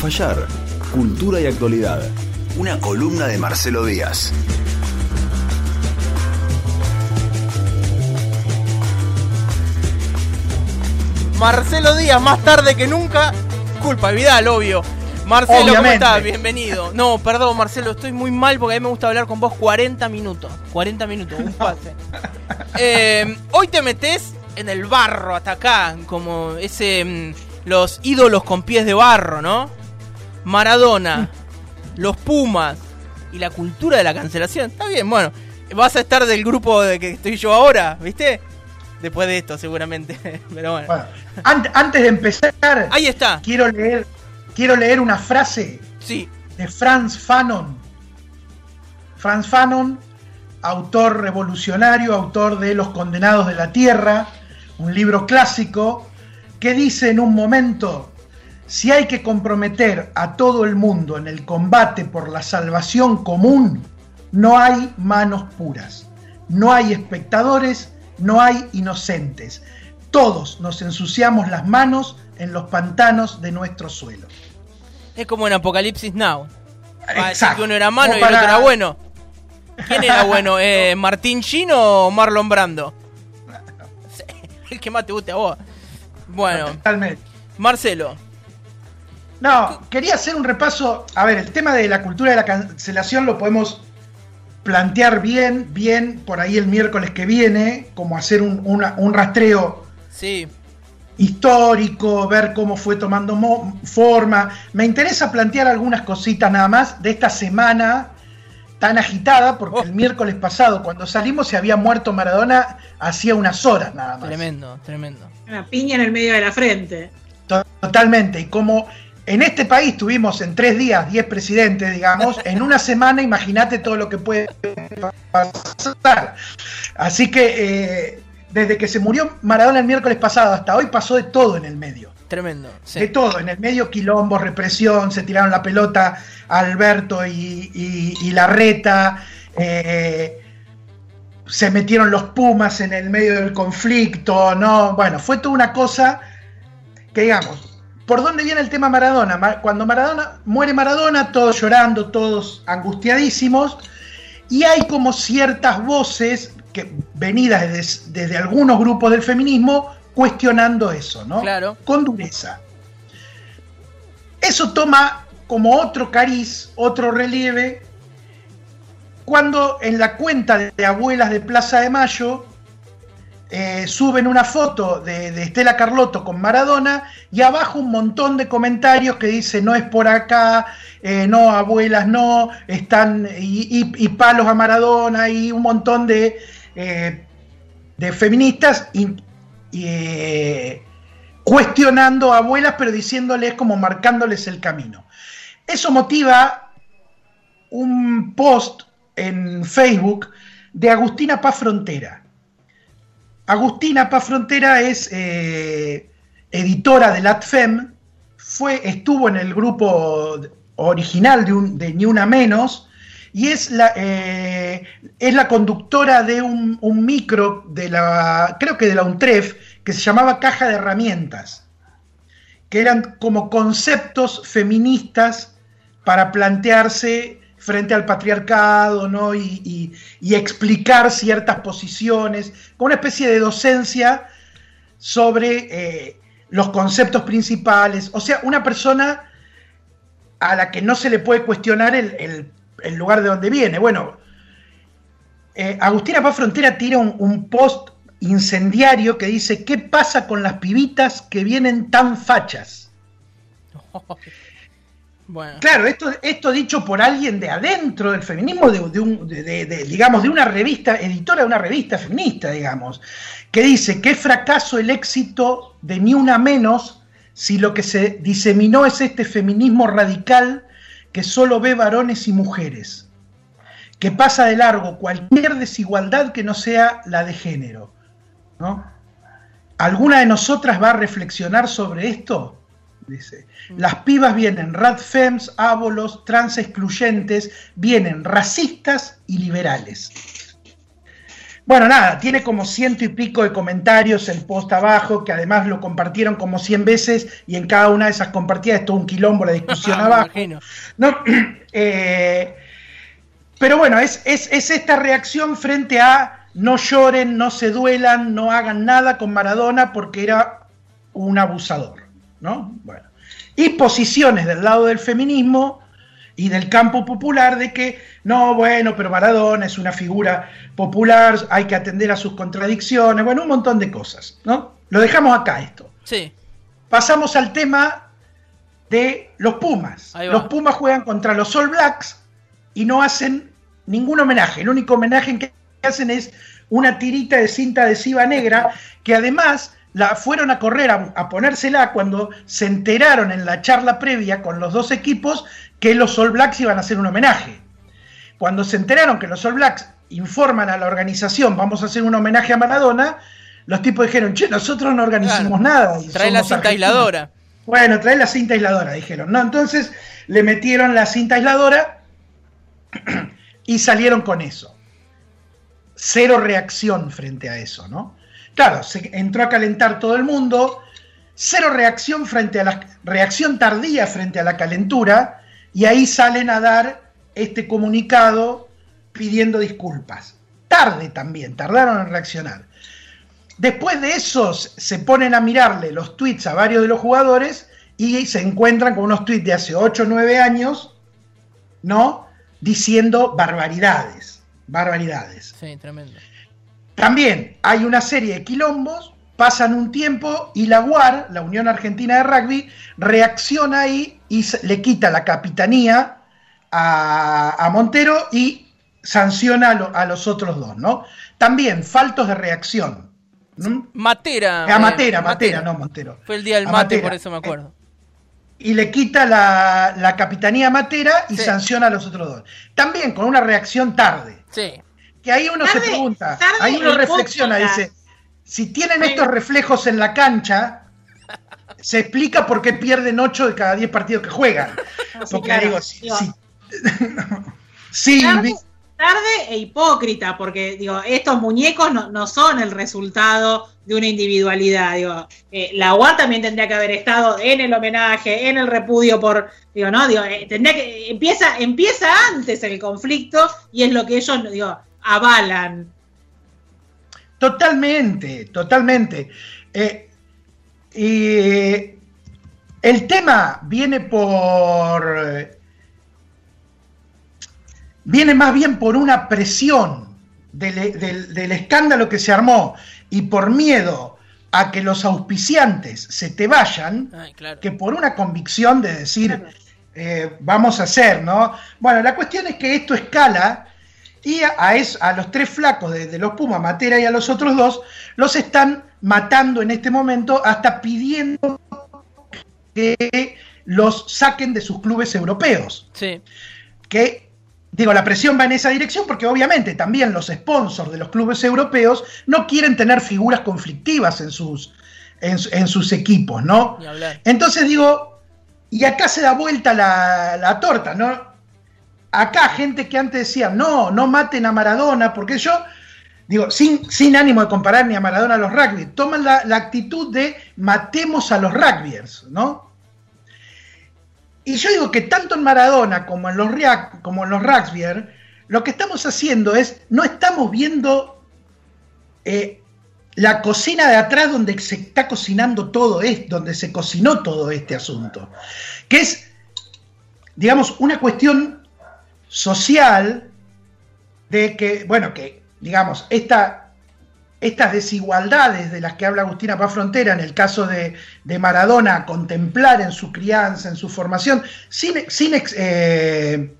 fallar. Cultura y actualidad. Una columna de Marcelo Díaz. Marcelo Díaz, más tarde que nunca. Culpa Vidal, obvio. Marcelo, ¿cómo estás? Bienvenido. No, perdón, Marcelo, estoy muy mal porque a mí me gusta hablar con vos 40 minutos. 40 minutos, un pase. Eh, hoy te metes en el barro hasta acá, como ese. mm, los ídolos con pies de barro, ¿no? Maradona, los Pumas y la cultura de la cancelación. Está bien, bueno. Vas a estar del grupo de que estoy yo ahora, ¿viste? Después de esto, seguramente. Pero bueno. Bueno, an- antes de empezar, Ahí está. quiero leer, quiero leer una frase Sí. de Franz Fanon. Franz Fanon, autor revolucionario, autor de Los Condenados de la Tierra, un libro clásico, que dice en un momento, si hay que comprometer a todo el mundo en el combate por la salvación común, no hay manos puras, no hay espectadores, no hay inocentes. Todos nos ensuciamos las manos en los pantanos de nuestro suelo. Es como en Apocalipsis Now. Exacto. que uno era malo y Como el otro para- era bueno. ¿Quién era bueno? Eh, ¿Martín Chino o Marlon Brando? El que más te guste a vos. Bueno, Totalmente. Marcelo. No, quería hacer un repaso. A ver, el tema de la cultura de la cancelación lo podemos plantear bien, bien por ahí el miércoles que viene, como hacer un, una- un rastreo Sí, histórico, ver cómo fue tomando mo- forma. Me interesa plantear algunas cositas nada más de esta semana tan agitada, porque Oh. el miércoles pasado, cuando salimos, se había muerto Maradona hacía unas horas nada más. tremendo, tremendo. Una piña en el medio de la frente. To- Totalmente. Y como en este país tuvimos en tres días 10 presidentes, digamos, en una semana imagínate todo lo que puede pasar. Así que eh, desde que se murió Maradona el miércoles pasado hasta hoy pasó de todo en el medio. Tremendo. De todo, en el medio quilombo, represión, se tiraron la pelota Alberto y, y, y Larreta, eh, se metieron los Pumas en el medio del conflicto, ¿no? Bueno, fue toda una cosa que digamos, ¿por dónde viene el tema Maradona? Ma- Cuando Maradona muere Maradona, todos llorando, todos angustiadísimos, y hay como ciertas voces que venidas desde, desde algunos grupos del feminismo cuestionando eso, ¿no? Claro. Con dureza. Eso toma como otro cariz, otro relieve, cuando en la cuenta de abuelas de Plaza de Mayo eh, suben una foto de, Estela Carlotto con Maradona y abajo un montón de comentarios que dice no es por acá, eh, no, abuelas no, están y, palos a Maradona y un montón de, eh, feministas cuestionando a abuelas pero diciéndoles como marcándoles el camino. Eso motiva un post en Facebook de Agustina Paz Frontera. Agustina Paz Frontera es eh, editora del ATFEM, fue, estuvo en el grupo original de, un- de Ni Una Menos. Y es la, eh, es la conductora de un, un micro de la, creo que de la UNTREF, que se llamaba Caja de Herramientas, que eran como conceptos feministas para plantearse frente al patriarcado, ¿no? Y, explicar ciertas posiciones, con una especie de docencia sobre eh, los conceptos principales. O sea, una persona a la que no se le puede cuestionar el lugar de donde viene. Bueno, eh, Agustina Paz Frontera tira un, un post incendiario que dice, ¿qué pasa con las pibitas que vienen tan fachas? Claro, esto, dicho por alguien de adentro del feminismo, de, digamos, de una revista, editora de una revista feminista, digamos, que dice, qué fracaso el éxito de Ni Una Menos si lo que se diseminó es este feminismo radical que solo ve varones y mujeres, que pasa de largo cualquier desigualdad que no sea la de género. ¿no? ¿Alguna de nosotras va a reflexionar sobre esto? Dice, las pibas vienen radfems, ábolos, trans excluyentes, vienen racistas y liberales. Bueno, nada, tiene como ciento y pico de comentarios el post abajo, que además lo compartieron como 100 veces y en cada una de esas compartidas es todo un quilombo la discusión Me abajo. ¿no? Eh, pero bueno, es, es, es esta reacción frente a no lloren, no se duelan, no hagan nada con Maradona porque era un abusador, ¿no? Bueno. Y posiciones del lado del feminismo y del campo popular de que no, bueno, pero Maradona es una figura popular, hay que atender a sus contradicciones, bueno, un montón de cosas, ¿no? Lo dejamos acá esto. Sí. Pasamos al tema de los Pumas. Los Pumas juegan contra los All Blacks y no hacen ningún homenaje. El único homenaje que hacen es una tirita de cinta adhesiva negra que además la fueron a correr a, a ponérsela cuando se enteraron en la charla previa con los dos equipos que los All Blacks iban a hacer un homenaje. Cuando se enteraron que los All Blacks informan a la organización vamos a hacer un homenaje a Maradona, los tipos dijeron, che, nosotros no organizamos Claro. nada. Trae la cinta argentinos". aisladora. Bueno, trae la cinta aisladora, dijeron. No, entonces le metieron la cinta aisladora y salieron con eso. Cero reacción frente a eso, ¿no? Claro, se entró a calentar todo el mundo, cero reacción frente a la reacción tardía frente a la calentura, y ahí salen a dar este comunicado pidiendo disculpas. Tarde también, tardaron en reaccionar. Después de esos se ponen a mirarle los tweets a varios de los jugadores y se encuentran con unos tweets de hace 8 o 9 años, ¿no? Diciendo barbaridades, barbaridades. Sí, tremendo. También hay una serie de quilombos, pasan un tiempo y la UAR, la Unión Argentina de Rugby, reacciona ahí y le quita la capitanía a, a Montero y sanciona a, lo- a los otros dos, ¿no? También faltos de reacción. ¿no? Matera. A eh, Matera, Matera, no Montero. Fue el día del A mate, Matera. por eso me acuerdo. y le quita la, la capitanía a Matera y Sí. sanciona a los otros dos. También con una reacción tarde. Sí. Que ahí uno se pregunta, ahí uno reflexiona, podcast. dice, si tienen estos reflejos en la cancha, se explica por qué pierden 8 de cada 10 partidos que juegan. No, Porque claro. digo, sí, Digo, sí. Sí, tarde, tarde e hipócrita, porque digo, estos muñecos no, no son el resultado de una individualidad. Digo, eh, la UAR también tendría que haber estado en el homenaje, en el repudio por, digo, no, digo, eh, tendría que empieza, empieza antes el conflicto y es lo que ellos, digo, avalan. Totalmente, totalmente. Eh, y el tema viene por. eh, Viene más bien por una presión del, del- del escándalo que se armó y por miedo a que los auspiciantes se te vayan, Ay, claro. que por una convicción de decir, eh, vamos a hacer, ¿no? Bueno, la cuestión es que esto escala y a, a es- a los tres flacos de, de los Pumas, Matera y a los otros dos, los están matando en este momento hasta pidiendo que los saquen de sus clubes europeos. Sí. Que, digo, la presión va en esa dirección porque obviamente también los sponsors de los clubes europeos no quieren tener figuras conflictivas en sus, en, su- en sus equipos, ¿no? Entonces digo, y acá se da vuelta la, la torta, ¿no? Acá gente que antes decía, no, no maten a Maradona, porque yo, digo, sin, sin ánimo de comparar ni a Maradona a los rugby, toman la, la actitud de matemos a los rugbyers, ¿no? Y yo digo que tanto en Maradona como en los, los rugbyers, lo que estamos haciendo es, no estamos viendo eh, la cocina de atrás donde se está cocinando todo esto, donde se cocinó todo este asunto, que es, digamos, una cuestión social de que, bueno, que, digamos, esta, estas desigualdades de las que habla Agustina Paz Frontera en el caso de, de Maradona, contemplar en su crianza, en su formación, sin, sin, eh,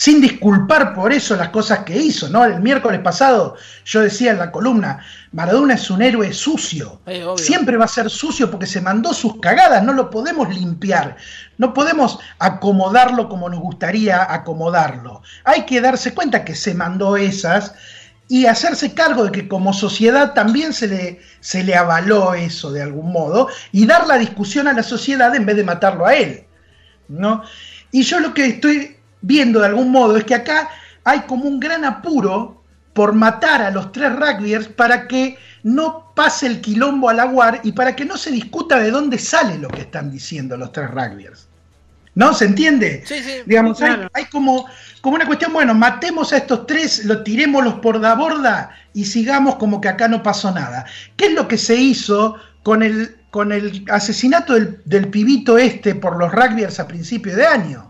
sin disculpar por eso las cosas que hizo, ¿no? El miércoles pasado yo decía en la columna, Maradona es un héroe sucio. Eh. Siempre va a ser sucio porque se mandó sus cagadas, no lo podemos limpiar, no podemos acomodarlo como nos gustaría acomodarlo. Hay que darse cuenta que se mandó esas y hacerse cargo de que como sociedad también se le, se le avaló eso de algún modo y dar la discusión a la sociedad en vez de matarlo a él. ¿no? Y yo lo que estoy viendo de algún modo es que acá hay como un gran apuro por matar a los tres rugbyers para que no pase el quilombo a la UAR y para que no se discuta de dónde sale lo que están diciendo los tres rugbyers. ¿No? ¿Se entiende? Sí, sí. Digamos, hay, hay como, como una cuestión, bueno, matemos a estos tres, lo tirémoslos por la borda y sigamos como que acá no pasó nada. ¿Qué es lo que se hizo con el, con el asesinato del, del pibito este por los rugbyers a principio de año?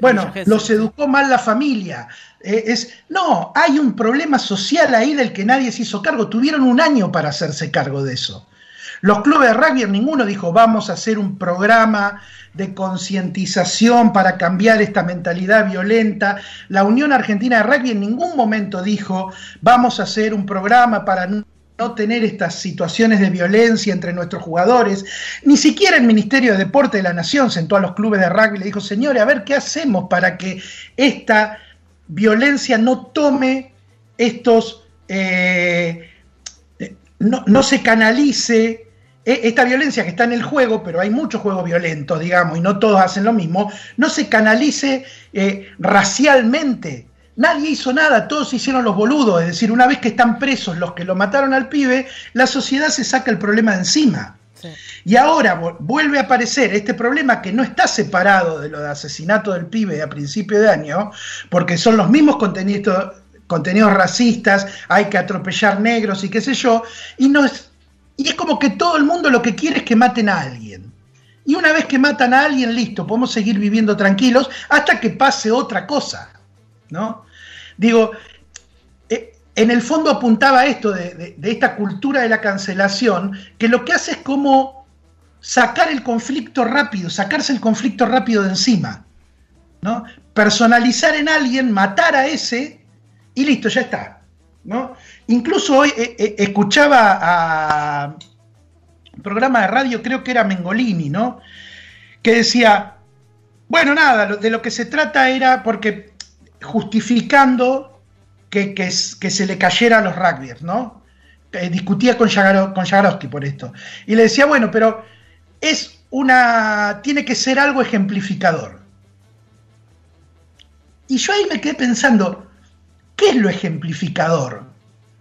Bueno, los educó mal la familia. Eh, es, no, hay un problema social ahí del que nadie se hizo cargo. Tuvieron un año para hacerse cargo de eso. Los clubes de rugby, ninguno dijo, vamos a hacer un programa de concientización para cambiar esta mentalidad violenta. La Unión Argentina de Rugby en ningún momento dijo, vamos a hacer un programa para no tener estas situaciones de violencia entre nuestros jugadores. Ni siquiera el Ministerio de Deporte de la Nación sentó a los clubes de rugby y le dijo, señores, a ver qué hacemos para que esta violencia no tome estos, eh, no, no, se canalice esta violencia que está en el juego, pero hay muchos juegos violentos, digamos, y no todos hacen lo mismo, no se canalice eh, racialmente. Nadie hizo nada, todos hicieron los boludos, es decir, una vez que están presos los que lo mataron al pibe, la sociedad se saca el problema de encima. Sí. Y ahora vuelve a aparecer este problema que no está separado de lo de asesinato del pibe a principio de año, porque son los mismos contenidos, contenidos racistas, hay que atropellar negros y qué sé yo, y no es y es como que todo el mundo lo que quiere es que maten a alguien. Y una vez que matan a alguien, listo, podemos seguir viviendo tranquilos hasta que pase otra cosa. ¿No? Digo, eh, en el fondo apuntaba esto de, esta cultura de la cancelación, que lo que hace es como sacar el conflicto rápido, sacarse el conflicto rápido de encima. ¿no? Personalizar en alguien, matar a ese y listo, ya está. ¿no? Incluso hoy eh, eh, escuchaba a un programa de radio, creo que era Mengolini, ¿no? Que decía, bueno, nada, de lo que se trata era porque justificando que, que, se le cayera a los rugbyers, ¿no? Eh, discutía con, Yagaro, con por esto. Y le decía, bueno, pero es una. tiene que ser algo ejemplificador. Y yo ahí me quedé pensando, ¿qué es lo ejemplificador?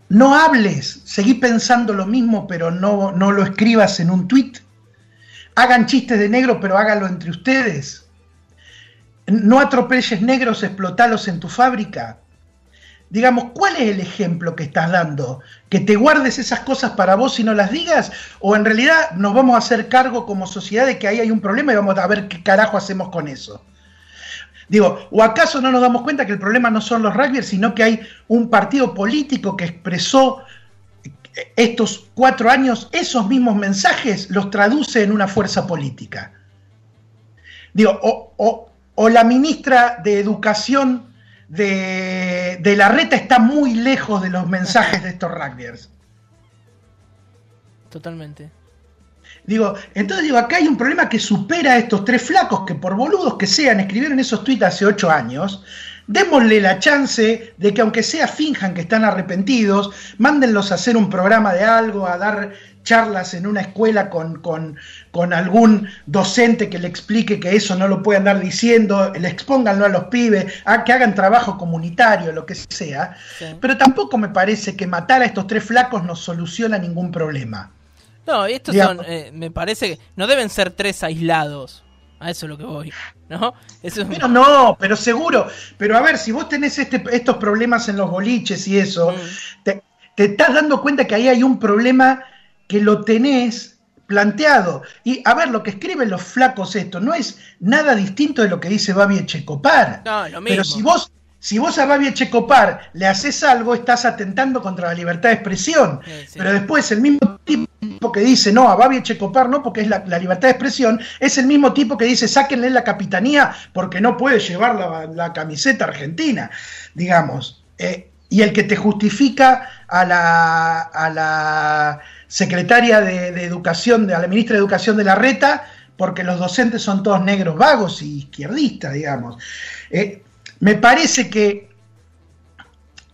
No hables, seguí pensando lo mismo, pero no, no lo escribas en un tweet. Hagan chistes de negro, pero háganlo entre ustedes. No atropelles negros, explotalos en tu fábrica. Digamos, ¿cuál es el ejemplo que estás dando? ¿Que te guardes esas cosas para vos y no las digas? ¿O en realidad nos vamos a hacer cargo como sociedad de que ahí hay un problema y vamos a ver qué carajo hacemos con eso? Digo, ¿o acaso no nos damos cuenta que el problema no son los rugbyers, sino que hay un partido político que expresó estos cuatro años esos mismos mensajes, los traduce en una fuerza política? Digo, o, o, o la ministra de Educación de, de, la reta está muy lejos de los mensajes de estos rugbyers. Totalmente. Digo, entonces digo, acá hay un problema que supera a estos tres flacos que por boludos que sean escribieron esos tweets hace ocho años. Démosle la chance de que aunque sea finjan que están arrepentidos, mándenlos a hacer un programa de algo, a dar charlas en una escuela con, con, con, algún docente que le explique que eso no lo puede andar diciendo, le expónganlo a los pibes, a que hagan trabajo comunitario, lo que sea. Sí. Pero tampoco me parece que matar a estos tres flacos nos soluciona ningún problema. No, estos son, eh, me parece que no deben ser tres aislados. A eso es lo que voy, ¿no? Eso es... Pero no, pero seguro. Pero a ver, si vos tenés este, estos problemas en los boliches y eso, mm. te, te, estás dando cuenta que ahí hay un problema que lo tenés planteado. Y a ver, lo que escriben los flacos esto no es nada distinto de lo que dice Babi Echecopar. No, lo mismo. Pero si vos si vos a Babi Echecopar le haces algo, estás atentando contra la libertad de expresión. Sí, sí. Pero después el mismo tipo que dice, no, a Babi Echecopar no, porque es la, la, libertad de expresión, es el mismo tipo que dice, sáquenle la capitanía porque no puede llevar la, la camiseta argentina, digamos. Eh, y el que te justifica a la, a la secretaria de, de Educación, de, a la ministra de Educación de la Reta, porque los docentes son todos negros vagos y izquierdistas, digamos. Eh, me parece que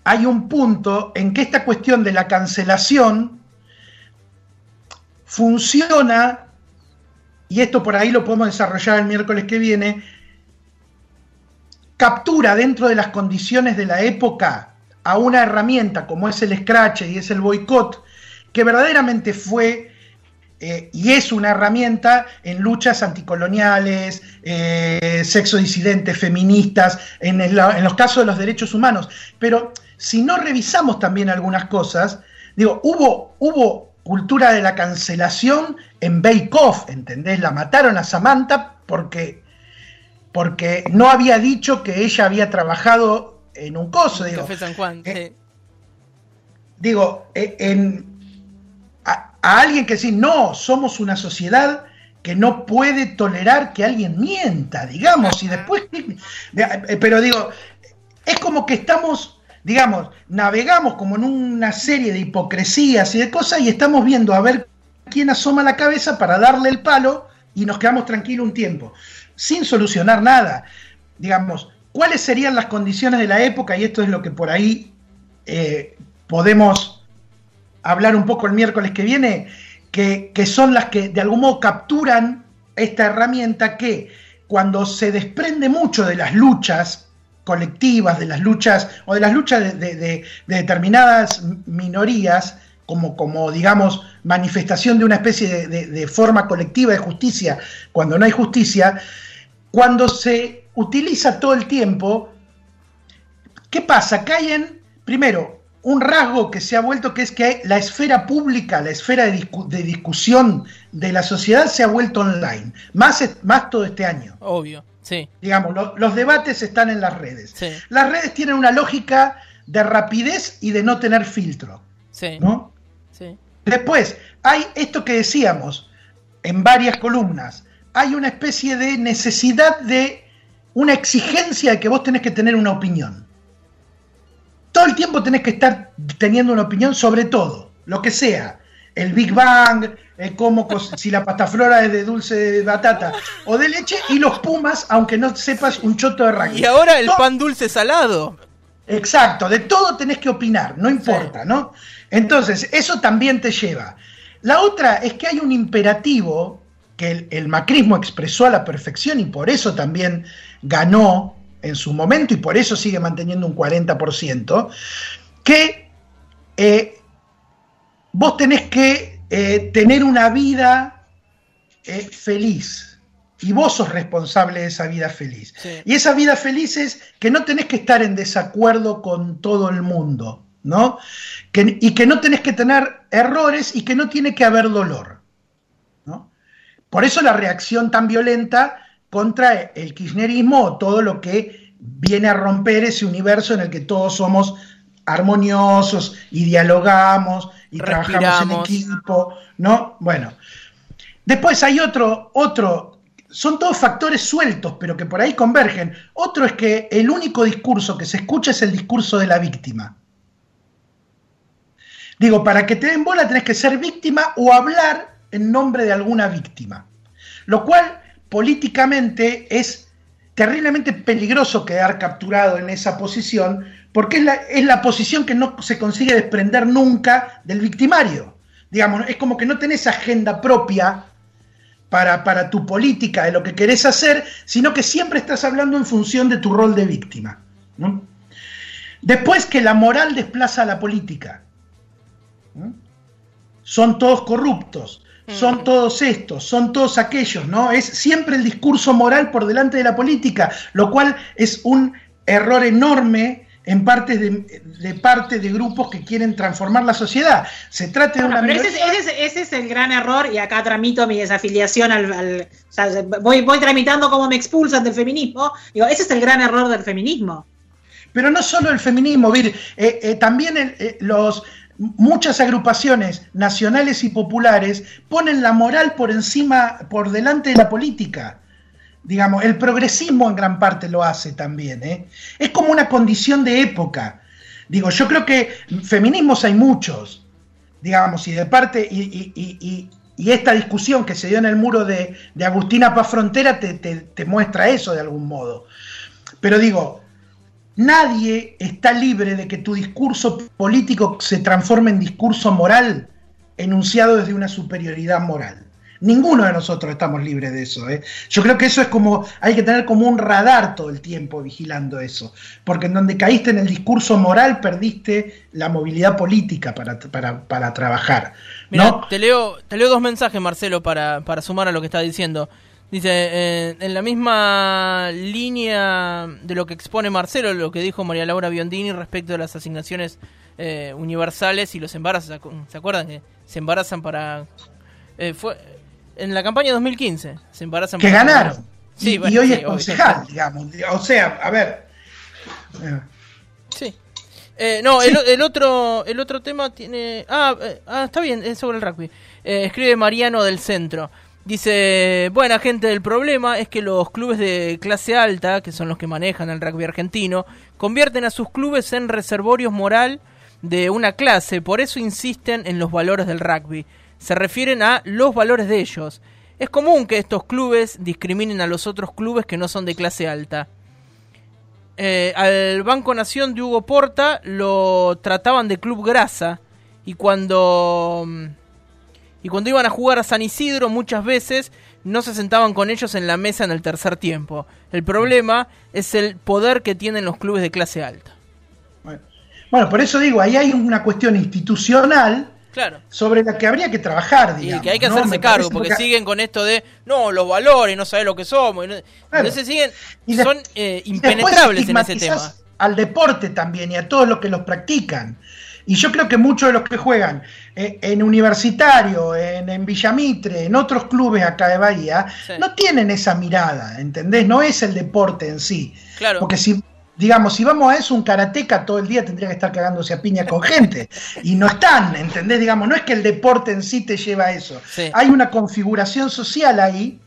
hay un punto en que esta cuestión de la cancelación funciona, y esto por ahí lo podemos desarrollar el miércoles que viene, captura dentro de las condiciones de la época a una herramienta como es el scratch y es el boicot, que verdaderamente fue eh, y es una herramienta en luchas anticoloniales, eh, sexo disidentes, feministas, en, en, los casos de los derechos humanos. Pero si no revisamos también algunas cosas, digo, hubo, hubo cultura de la cancelación en Bake Off, ¿entendés? La mataron a Samantha porque, porque no había dicho que ella había trabajado en un coso. Digo, Café San Juan, eh, sí. digo en, a, alguien que sí, no, somos una sociedad que no puede tolerar que alguien mienta, digamos, y después, eh, pero digo, es como que estamos, digamos, navegamos como en una serie de hipocresías y de cosas y estamos viendo a ver quién asoma la cabeza para darle el palo y nos quedamos tranquilos un tiempo, sin solucionar nada. Digamos, ¿cuáles serían las condiciones de la época? Y esto es lo que por ahí eh, podemos hablar un poco el miércoles que viene, que, que, son las que de algún modo capturan esta herramienta que cuando se desprende mucho de las luchas colectivas, de las luchas o de las luchas de, de, de, de determinadas minorías, como, como, digamos, manifestación de una especie de, forma colectiva de justicia, cuando no hay justicia, cuando se utiliza todo el tiempo, ¿qué pasa? Caen, primero, un rasgo que se ha vuelto que es que la esfera pública, la esfera de, discu de discusión de la sociedad se ha vuelto online, más, más todo este año. Obvio, sí. Digamos, lo, los debates están en las redes. Sí. Las redes tienen una lógica de rapidez y de no tener filtro. Sí. ¿no? sí. Después, hay esto que decíamos en varias columnas, hay una especie de necesidad de una exigencia de que vos tenés que tener una opinión todo el tiempo tenés que estar teniendo una opinión sobre todo, lo que sea. El Big Bang, el cómo, si la pataflora es de dulce de batata o de leche, y los pumas, aunque no sepas un choto de rugby. Y ahora el todo, pan dulce salado. Exacto, de todo tenés que opinar, no importa, sí. ¿no? Entonces, eso también te lleva. La otra es que hay un imperativo que el, el macrismo expresó a la perfección y por eso también ganó en su momento y por eso sigue manteniendo un 40%, que eh, vos tenés que eh, tener una vida eh, feliz y vos sos responsable de esa vida feliz. Sí. Y esa vida feliz es que no tenés que estar en desacuerdo con todo el mundo, ¿no? Que, y que no tenés que tener errores y que no tiene que haber dolor, ¿no? Por eso la reacción tan violenta contra el kirchnerismo o todo lo que viene a romper ese universo en el que todos somos armoniosos y dialogamos y Respiramos. trabajamos en equipo, ¿no? Bueno. Después hay otro, otro, son todos factores sueltos, pero que por ahí convergen. Otro es que el único discurso que se escucha es el discurso de la víctima. Digo, para que te den bola tenés que ser víctima o hablar en nombre de alguna víctima. Lo cual políticamente es terriblemente peligroso quedar capturado en esa posición, porque es la, es la, posición que no se consigue desprender nunca del victimario. Digamos, es como que no tenés agenda propia para, para tu política, de lo que querés hacer, sino que siempre estás hablando en función de tu rol de víctima. Después que la moral desplaza a la política. Son todos corruptos son todos estos, son todos aquellos, ¿no? Es siempre el discurso moral por delante de la política, lo cual es un error enorme en parte de, de parte de grupos que quieren transformar la sociedad. Se trata de una... Bueno, pero ese, ese, ese, es el gran error y acá tramito mi desafiliación al... al o sea, voy, voy tramitando cómo me expulsan del feminismo. Digo, ese es el gran error del feminismo. Pero no solo el feminismo, Vir, eh, eh, también el, eh, los muchas agrupaciones nacionales y populares ponen la moral por encima, por delante de la política. Digamos, el progresismo en gran parte lo hace también. ¿eh? Es como una condición de época. Digo, yo creo que feminismos hay muchos, digamos, y de parte, y, y, y, esta discusión que se dio en el muro de, de Agustina Paz Frontera te, te, te muestra eso de algún modo. Pero digo, Nadie está libre de que tu discurso político se transforme en discurso moral enunciado desde una superioridad moral. Ninguno de nosotros estamos libres de eso. ¿eh? Yo creo que eso es como, hay que tener como un radar todo el tiempo vigilando eso, porque en donde caíste en el discurso moral perdiste la movilidad política para, para, para trabajar. Mira, te, leo, te leo dos mensajes, Marcelo, para, para sumar a lo que está diciendo. Dice, eh, en la misma línea de lo que expone Marcelo, lo que dijo María Laura Biondini respecto de las asignaciones eh, universales y los embarazos. ¿Se acuerdan que se embarazan para... Eh, fue en la campaña 2015, se embarazan Que ganaron. Sí, y, hoy es concejal, digamos. O sea, a ver... Sí. no, El, otro el otro tema tiene... Ah, ah está bien, es sobre el rugby. escribe Mariano del Centro. Dice, buena gente del problema es que los clubes de clase alta, que son los que manejan el rugby argentino, convierten a sus clubes en reservorios moral de una clase, por eso insisten en los valores del rugby. Se refieren a los valores de ellos. Es común que estos clubes discriminen a los otros clubes que no son de clase alta. Eh, al Banco Nación de Hugo Porta lo trataban de club grasa y cuando mm, y cuando iban a jugar a San Isidro muchas veces no se sentaban con ellos en la mesa en el tercer tiempo. El problema es el poder que tienen los clubes de clase alta. Bueno, por eso digo, ahí hay una cuestión institucional claro. sobre la que habría que trabajar, digamos. Y que hay que hacerse cargo, porque, siguen con esto de, no, los valores, no sabes lo que somos. Entonces siguen, son eh, impenetrables en ese tema. Al deporte también y a todos los que los practican. Y yo creo que muchos de los que juegan eh, en Universitario, en, Villamitre, en otros clubes acá de Bahía, no tienen esa mirada, ¿entendés? No es el deporte en sí. Claro. Porque si, digamos, si vamos a eso, un karateca todo el día tendría que estar cagándose a piña con gente. Y no están, ¿entendés? Digamos, no es que el deporte en sí te lleva a eso. Hay una configuración social ahí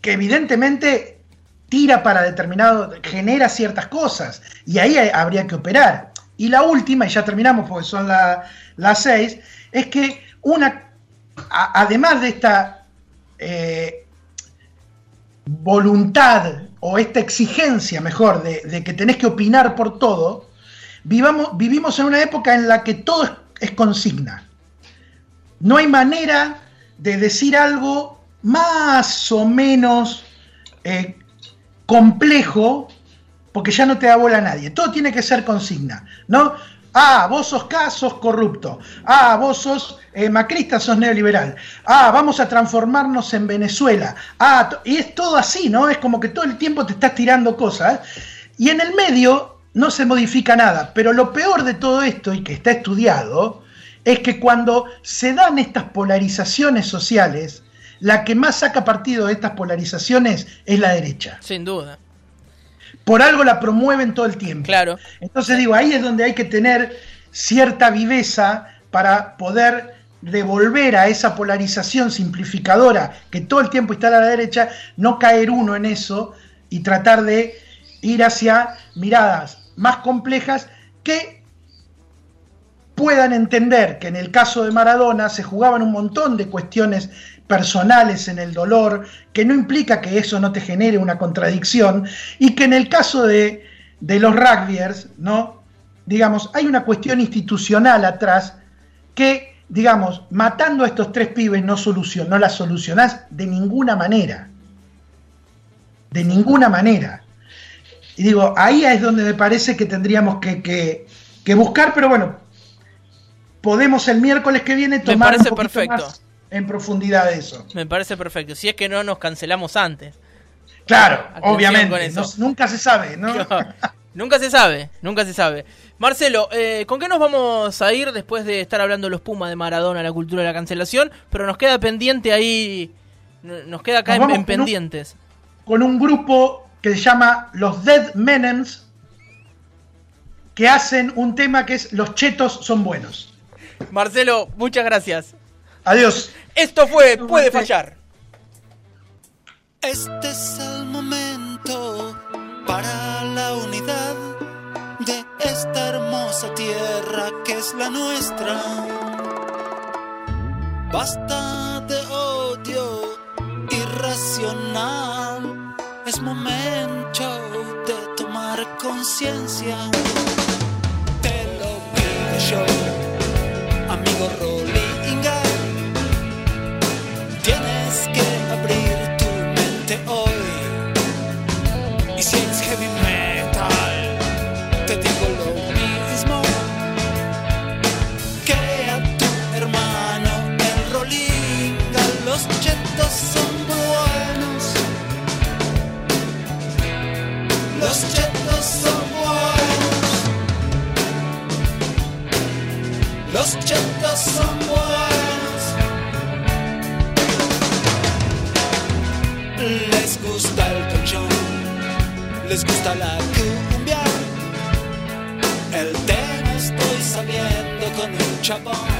que evidentemente tira para determinado, genera ciertas cosas. Y ahí habría que operar. Y la última, y ya terminamos porque son las seis, es que una, además de esta eh, voluntad o esta exigencia, mejor, de, que tenés que opinar por todo, vivamos, vivimos en una época en la que todo es, consigna. No hay manera de decir algo más o menos eh, complejo porque ya no te da bola a nadie. Todo tiene que ser consigna, ¿no? Ah, vos sos K, sos corrupto. Ah, vos sos eh, macrista, sos neoliberal. Ah, vamos a transformarnos en Venezuela. Ah, y es todo así, ¿no? Es como que todo el tiempo te estás tirando cosas. Y en el medio no se modifica nada. Pero lo peor de todo esto, y que está estudiado, es que cuando se dan estas polarizaciones sociales, la que más saca partido de estas polarizaciones es la derecha. Sin duda por algo la promueven todo el tiempo. Claro. Entonces digo, ahí es donde hay que tener cierta viveza para poder devolver a esa polarización simplificadora que todo el tiempo está a la derecha, no caer uno en eso y tratar de ir hacia miradas más complejas que puedan entender que en el caso de Maradona se jugaban un montón de cuestiones personales en el dolor, que no implica que eso no te genere una contradicción, y que en el caso de, los rugbyers, ¿no? Digamos, hay una cuestión institucional atrás que, digamos, matando a estos tres pibes no, solucion, no la solucionás de ninguna manera. De ninguna manera. Y digo, ahí es donde me parece que tendríamos que, buscar, pero bueno, podemos el miércoles que viene tomar un perfecto en profundidad eso. Me parece perfecto. Si es que no nos cancelamos antes. Claro, obviamente. nunca se sabe, ¿no? nunca se sabe, nunca se sabe. Marcelo, eh, ¿con qué nos vamos a ir después de estar hablando de los Pumas de Maradona, la cultura de la cancelación? Pero nos queda pendiente ahí, nos queda acá en, pendientes. con un grupo que se llama los Dead Menems, que hacen un tema que es Los chetos son buenos. Marcelo, muchas gracias. Adiós. Esto fue Puede Fallar. Este es el momento para la unidad de esta hermosa tierra que es la nuestra. Basta de odio irracional. Es momento de tomar conciencia. Te lo digo yo, amigo Rolly. abrir. Les gusta la cumbia. El tema estoy saliendo con un chapón.